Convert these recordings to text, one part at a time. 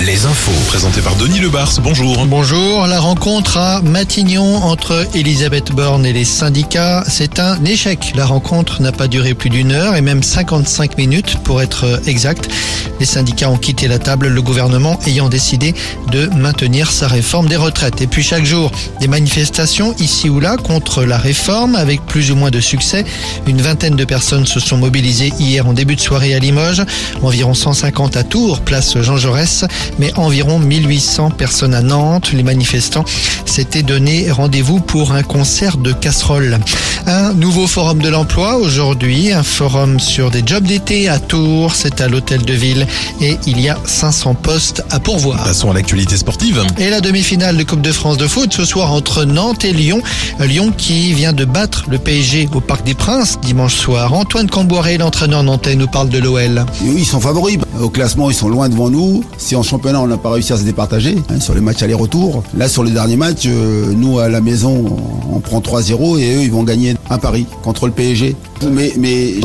Les infos. Présenté par Denis Lebars, bonjour. Bonjour, la rencontre à Matignon entre Elisabeth Borne et les syndicats, c'est un échec. La rencontre n'a pas duré plus d'une heure et même 55 minutes pour être exact. Les syndicats ont quitté la table, le gouvernement ayant décidé de maintenir sa réforme des retraites. Et puis chaque jour, des manifestations ici ou là contre la réforme avec plus ou moins de succès. Une vingtaine de personnes se sont mobilisées hier en début de soirée à Limoges, environ 150 à Tours, place Jean Jaurès, mais environ 1800 personnes à Nantes. Les manifestants s'étaient donné rendez-vous pour un concert de casseroles. Un nouveau forum de l'emploi aujourd'hui, un forum sur des jobs d'été à Tours, c'est à l'hôtel de ville et il y a 500 postes à pourvoir. Passons à l'actualité sportive. Et la demi-finale de Coupe de France de foot ce soir entre Nantes et Lyon. Lyon qui vient de battre le PSG au Parc des Princes dimanche soir. Antoine Camboiré, l'entraîneur nantais, nous parle de l'OL. Oui, ils sont favoris. Au classement, ils sont loin devant nous. Si en championnat, on n'a pas réussi à se départager hein, sur les matchs aller-retour. Là, sur les derniers matchs, euh, nous, à la maison, on prend 3-0 et eux, ils vont gagner un pari contre le PSG. Mais,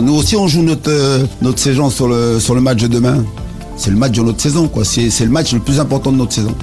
nous aussi, on joue notre, euh, saison sur le, match de demain. C'est le match de notre saison, c'est le match le plus important de notre saison.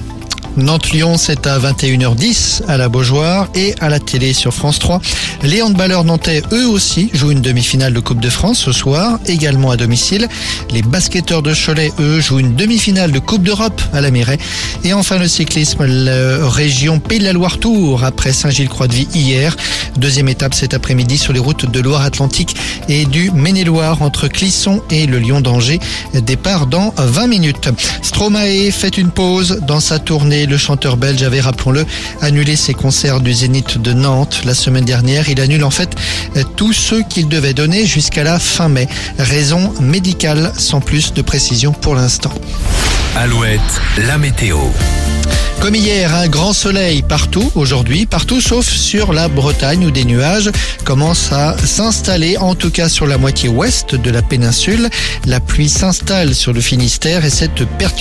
Nantes-Lyon, c'est à 21h10 à la Beaujoire et à la télé sur France 3. Les handballeurs nantais, eux aussi, jouent une demi-finale de Coupe de France ce soir, également à domicile. Les basketteurs de Cholet, eux, jouent une demi-finale de Coupe d'Europe à la Mairie. Et enfin, le cyclisme, la région Pays de la Loire-Tour, après Saint-Gilles-Croix-de-Vie hier. Deuxième étape cet après-midi sur les routes de Loire-Atlantique et du Maine-et-Loire entre Clisson et le Lyon d'Angers. Départ dans 20 minutes. Stromae fait une pause dans sa tournée. Le chanteur belge avait, rappelons-le, annulé ses concerts du Zénith de Nantes la semaine dernière. Il annule en fait tous ceux qu'il devait donner jusqu'à la fin mai. Raison médicale, sans plus de précision pour l'instant. Alouette, la météo. Comme hier, un grand soleil partout aujourd'hui, partout sauf sur la Bretagne où des nuages commencent à s'installer, en tout cas sur la moitié ouest de la péninsule. La pluie s'installe sur le Finistère et cette perturbation